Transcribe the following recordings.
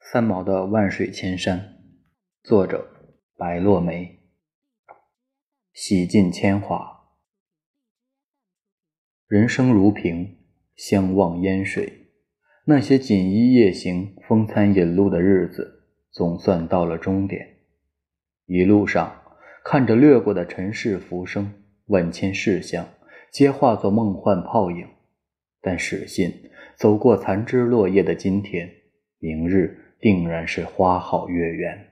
三毛的《万水千山》，作者白落梅。洗尽铅华，人生如萍，相望烟水。那些锦衣夜行、风餐饮露的日子，总算到了终点。一路上，看着掠过的尘世浮生，万千事项，皆化作梦幻泡影。但始信，走过残枝落叶的今天，明日。定然是花好月圆。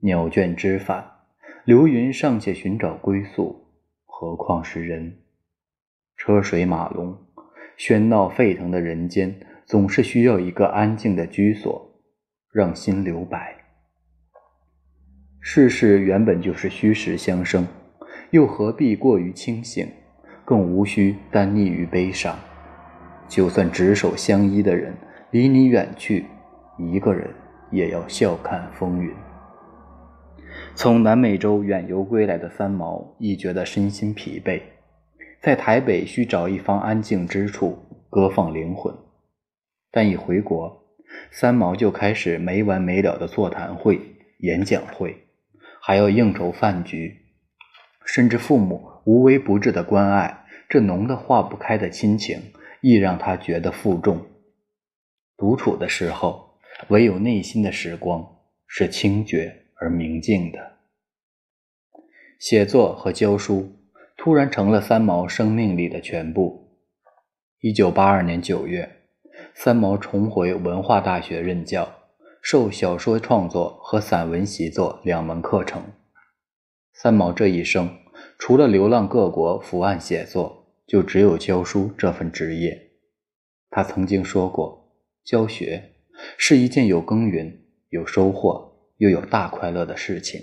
鸟倦知返，流云尚且寻找归宿，何况是人？车水马龙、喧闹沸腾的人间，总是需要一个安静的居所，让心留白。世事原本就是虚实相生，又何必过于清醒？更无需单溺于悲伤。就算执手相依的人离你远去。一个人也要笑看风云。从南美洲远游归来的三毛，亦觉得身心疲惫，在台北需找一方安静之处，歌放灵魂。但一回国，三毛就开始没完没了的座谈会、演讲会，还要应酬饭局，甚至父母无微不至的关爱，这浓得化不开的亲情，亦让他觉得负重。独处的时候。唯有内心的时光是清绝而明净的。写作和教书突然成了三毛生命里的全部。一九八二年九月，三毛重回文化大学任教，授小说创作和散文习作两门课程。三毛这一生，除了流浪各国伏案写作，就只有教书这份职业。他曾经说过：“教学。”是一件有耕耘、有收获又有大快乐的事情。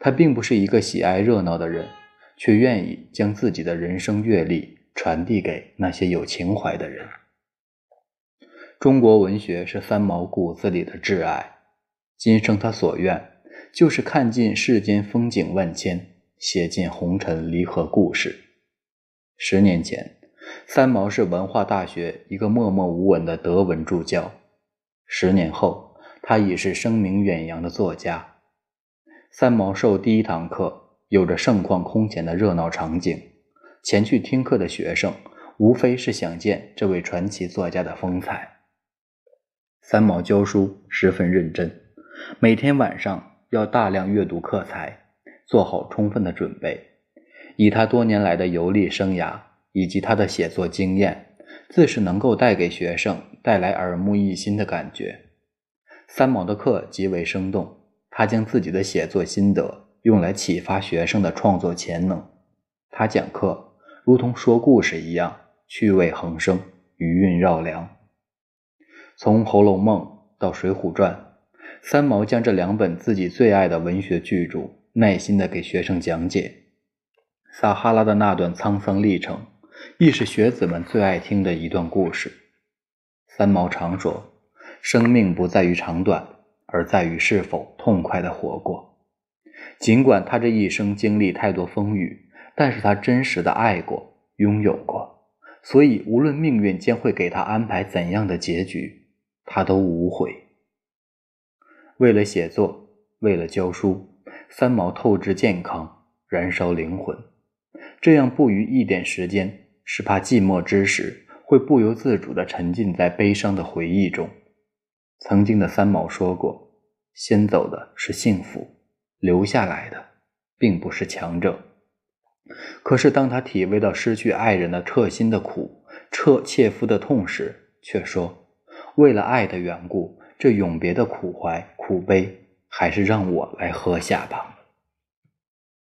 他并不是一个喜爱热闹的人，却愿意将自己的人生阅历传递给那些有情怀的人。中国文学是三毛骨子里的挚爱，今生他所愿就是看尽世间风景万千，写尽红尘离合故事。十年前，三毛是文化大学一个默默无闻的德文助教。十年后，他已是声名远扬的作家。三毛授第一堂课，有着盛况空前的热闹场景。前去听课的学生，无非是想见这位传奇作家的风采。三毛教书十分认真，每天晚上要大量阅读课材，做好充分的准备。以他多年来的游历生涯以及他的写作经验。自是能够带给学生带来耳目一新的感觉。三毛的课极为生动，他将自己的写作心得用来启发学生的创作潜能。他讲课如同说故事一样，趣味横生，余韵绕梁。从《红楼梦》到《水浒传》，三毛将这两本自己最爱的文学巨著耐心地给学生讲解。撒哈拉的那段沧桑历程。亦是学子们最爱听的一段故事。三毛常说：“生命不在于长短，而在于是否痛快地活过。”尽管他这一生经历太多风雨，但是他真实的爱过，拥有过，所以无论命运将会给他安排怎样的结局，他都无悔。为了写作，为了教书，三毛透支健康，燃烧灵魂，这样不余一点时间。是怕寂寞之时会不由自主地沉浸在悲伤的回忆中。曾经的三毛说过：“先走的是幸福，留下来的并不是强者。”可是当他体味到失去爱人的彻心的苦、彻切肤的痛时，却说：“为了爱的缘故，这永别的苦怀苦悲，还是让我来喝下吧。”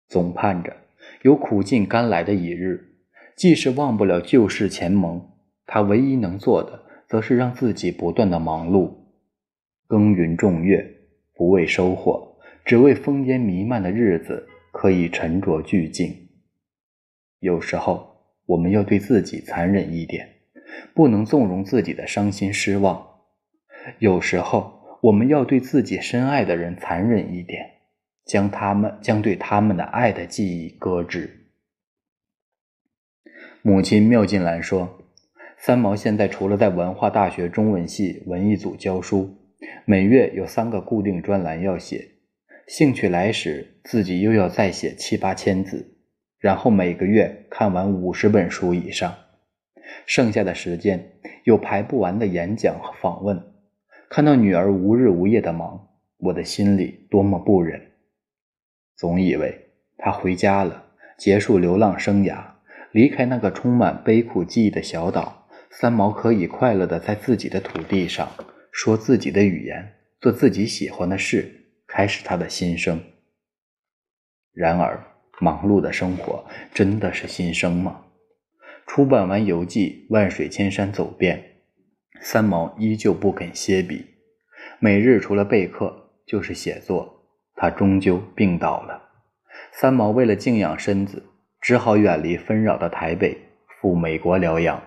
总盼着有苦尽甘来的一日。既是忘不了旧事前盟，他唯一能做的，则是让自己不断的忙碌，耕耘种月，不为收获，只为烽烟弥漫的日子可以沉着俱静。有时候，我们要对自己残忍一点，不能纵容自己的伤心失望；有时候，我们要对自己深爱的人残忍一点，将他们将对他们的爱的记忆搁置。母亲妙静兰说：“三毛现在除了在文化大学中文系文艺组教书，每月有三个固定专栏要写，兴趣来时自己又要再写七八千字，然后每个月看完五十本书以上，剩下的时间有排不完的演讲和访问。看到女儿无日无夜的忙，我的心里多么不忍。总以为她回家了，结束流浪生涯，离开那个充满悲苦记忆的小岛。三毛可以快乐的在自己的土地上说自己的语言，做自己喜欢的事，开始他的新生。然而，忙碌的生活真的是新生吗？出版完游记，万水千山走遍，三毛依旧不肯歇笔，每日除了备课就是写作。他终究病倒了。三毛为了静养身子，只好远离纷扰的台北，赴美国疗养。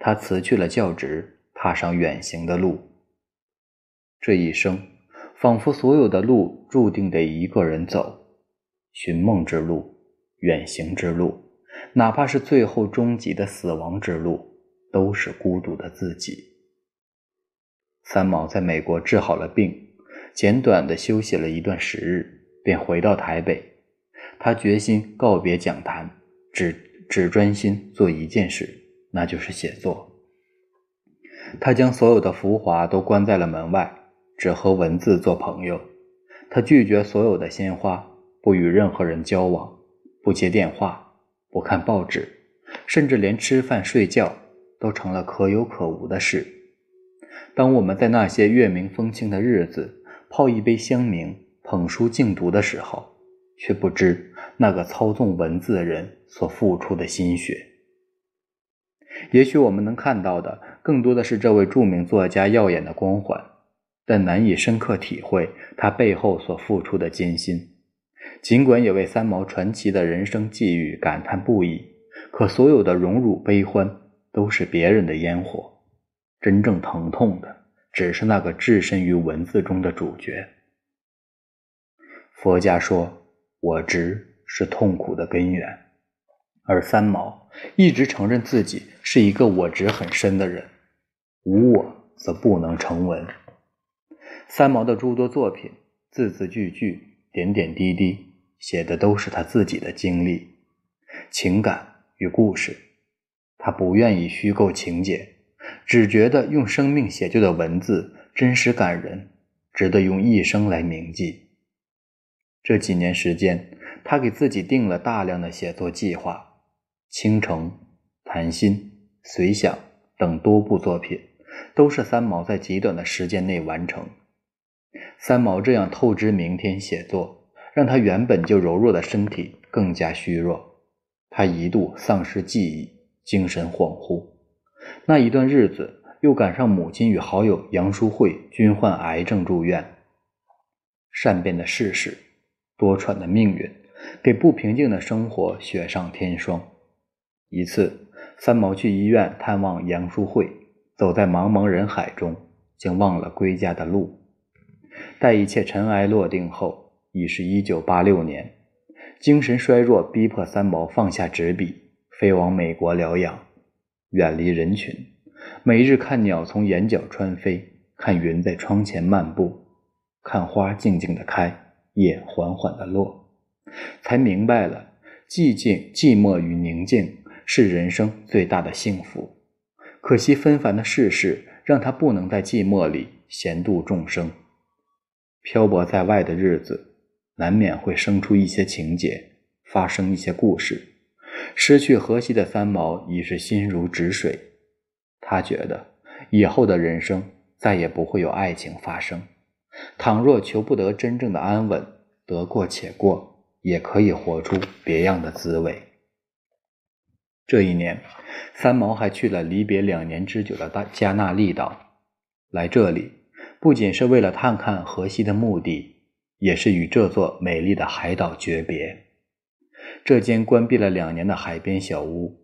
他辞去了教职，踏上远行的路。这一生，仿佛所有的路注定得一个人走，寻梦之路、远行之路，哪怕是最后终极的死亡之路，都是孤独的自己。三毛在美国治好了病，简短的休息了一段时日，便回到台北。他决心告别讲坛，只只专心做一件事。那就是写作。他将所有的浮华都关在了门外，只和文字做朋友。他拒绝所有的鲜花，不与任何人交往，不接电话，不看报纸，甚至连吃饭睡觉都成了可有可无的事。当我们在那些月明风清的日子泡一杯香茗，捧书静读的时候，却不知那个操纵文字的人所付出的心血。也许我们能看到的更多的是这位著名作家耀眼的光环，但难以深刻体会他背后所付出的艰辛。尽管也为三毛传奇的人生际遇感叹不已，可所有的荣辱悲欢都是别人的烟火，真正疼痛的只是那个置身于文字中的主角。佛家说：“我执是痛苦的根源。”而三毛一直承认自己是一个我执很深的人，无我则不能成文。三毛的诸多作品，字字句句、点点滴滴，写的都是他自己的经历、情感与故事。他不愿意虚构情节，只觉得用生命写就的文字真实感人，值得用一生来铭记。这几年时间，他给自己定了大量的写作计划。倾城、谈心、随想等多部作品，都是三毛在极短的时间内完成。三毛这样透支明天写作，让他原本就柔弱的身体更加虚弱。他一度丧失记忆，精神恍惚。那一段日子，又赶上母亲与好友杨淑慧均患癌症住院。善变的世事，多舛的命运，给不平静的生活雪上添霜。一次，三毛去医院探望杨淑慧，走在茫茫人海中，竟忘了归家的路。待一切尘埃落定后，已是一九八六年。精神衰弱逼迫三毛放下纸笔，飞往美国疗养，远离人群，每日看鸟从眼角穿飞，看云在窗前漫步，看花静静的开，叶缓缓的落，才明白了寂静、寂寞与宁静。是人生最大的幸福，可惜纷繁的世事让他不能在寂寞里闲度众生。漂泊在外的日子，难免会生出一些情节，发生一些故事。失去河西的三毛已是心如止水，他觉得以后的人生再也不会有爱情发生。倘若求不得真正的安稳，得过且过，也可以活出别样的滋味。这一年，三毛还去了离别两年之久的大加那利岛。来这里，不仅是为了探看荷西的墓地，也是与这座美丽的海岛诀别。这间关闭了两年的海边小屋，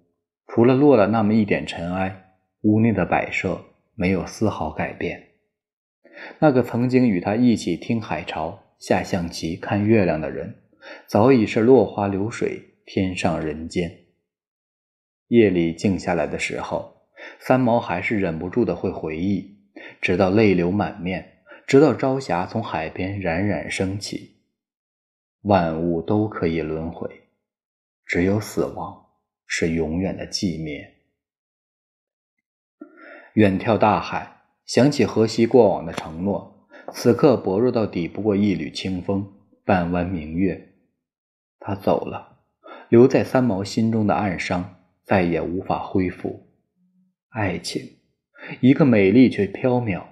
除了落了那么一点尘埃，屋内的摆设没有丝毫改变。那个曾经与他一起听海潮、下象棋、看月亮的人，早已是落花流水，天上人间。夜里静下来的时候，三毛还是忍不住的会回忆，直到泪流满面，直到朝霞从海边冉冉升起。万物都可以轮回，只有死亡是永远的寂灭。远眺大海，想起荷西过往的承诺，此刻薄弱到抵不过一缕清风，半弯明月。他走了，留在三毛心中的暗伤再也无法恢复。爱情，一个美丽却飘渺，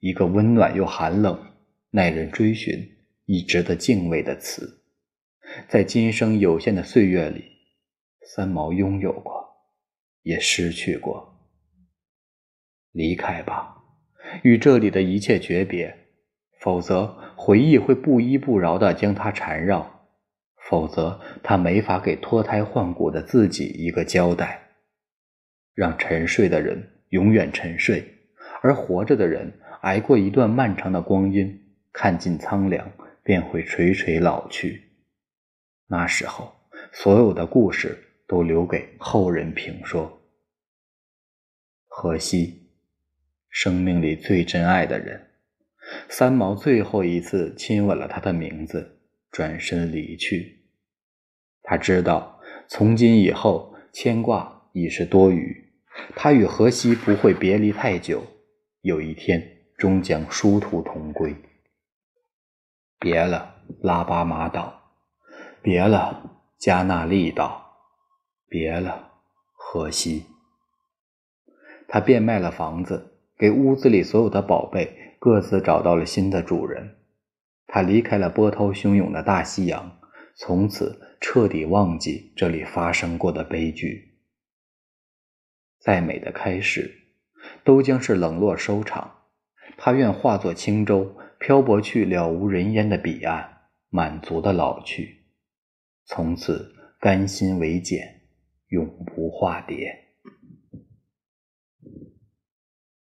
一个温暖又寒冷，耐人追寻，亦值得敬畏的词。在今生有限的岁月里，三毛拥有过，也失去过。离开吧，与这里的一切诀别，否则回忆会不依不饶地将它缠绕，否则他没法给脱胎换骨的自己一个交代。让沉睡的人永远沉睡，而活着的人挨过一段漫长的光阴，看尽苍凉，便会垂垂老去。那时候，所有的故事都留给后人评说。荷西。生命里最珍爱的人，三毛最后一次亲吻了他的名字，转身离去。他知道，从今以后牵挂已是多余。他与荷西不会别离太久，有一天终将殊途同归。别了，拉巴马岛；别了，加纳利岛；别了，荷西。他变卖了房子。给屋子里所有的宝贝各自找到了新的主人。他离开了波涛汹涌的大西洋，从此彻底忘记这里发生过的悲剧。再美的开始，都将是冷落收场。他愿化作轻舟，漂泊去了无人烟的彼岸，满足的老去，从此甘心为茧，永不化蝶。